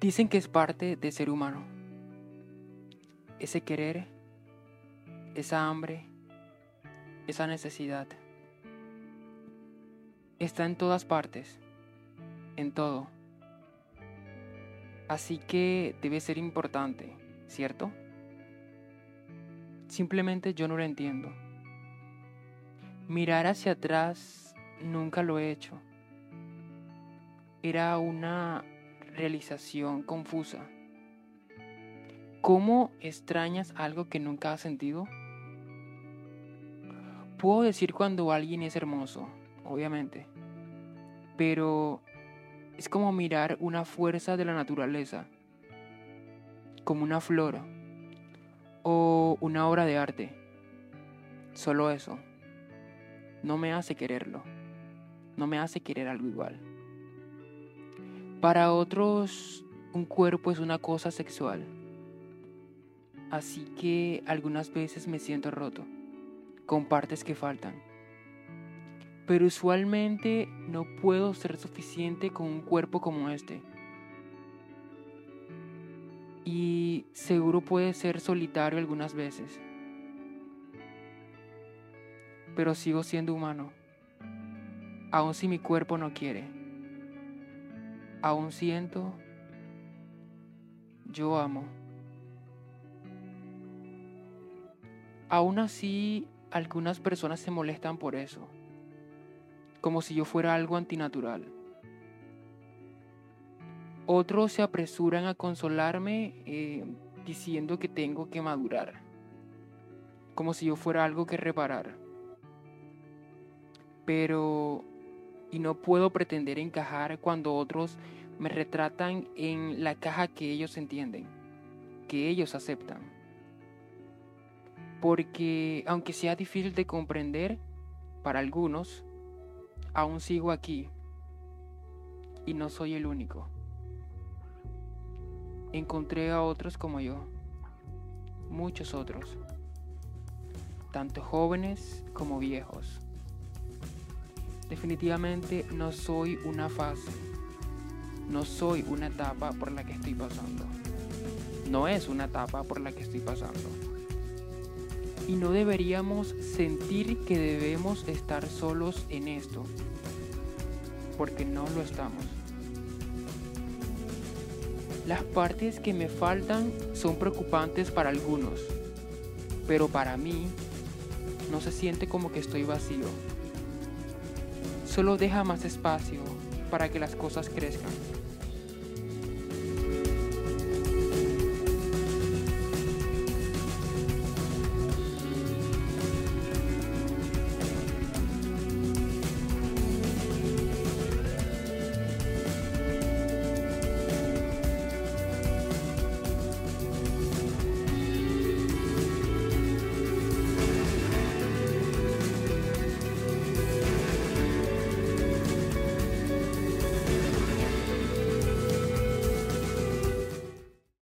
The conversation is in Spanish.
Dicen que es parte de ser humano. Ese querer, esa hambre, esa necesidad. Está en todas partes, en todo. Así que debe ser importante, ¿cierto? Simplemente yo no lo entiendo. Mirar hacia atrás nunca lo he hecho. Era una realización confusa. ¿Cómo extrañas algo que nunca has sentido? Puedo decir cuando alguien es hermoso, obviamente, pero es como mirar una fuerza de la naturaleza, como una flor o una obra de arte. Solo eso no me hace quererlo, no me hace querer algo igual. Para otros, un cuerpo es una cosa sexual. Así que algunas veces me siento roto, con partes que faltan. Pero usualmente no puedo ser suficiente con un cuerpo como este. Y seguro puede ser solitario algunas veces. Pero sigo siendo humano, aun si mi cuerpo no quiere aún siento, yo amo. Aún así, algunas personas se molestan por eso, como si yo fuera algo antinatural. Otros se apresuran a consolarme eh, diciendo que tengo que madurar, como si yo fuera algo que reparar. Pero y no puedo pretender encajar cuando otros me retratan en la caja que ellos entienden, que ellos aceptan. Porque aunque sea difícil de comprender para algunos, aún sigo aquí y no soy el único. Encontré a otros como yo, muchos otros, tanto jóvenes como viejos Definitivamente no soy una fase, no soy una etapa por la que estoy pasando. No es una etapa por la que estoy pasando. Y no deberíamos sentir que debemos estar solos en esto, porque no lo estamos. Las partes que me faltan son preocupantes para algunos, pero para mí no se siente como que estoy vacío solo deja más espacio para que las cosas crezcan.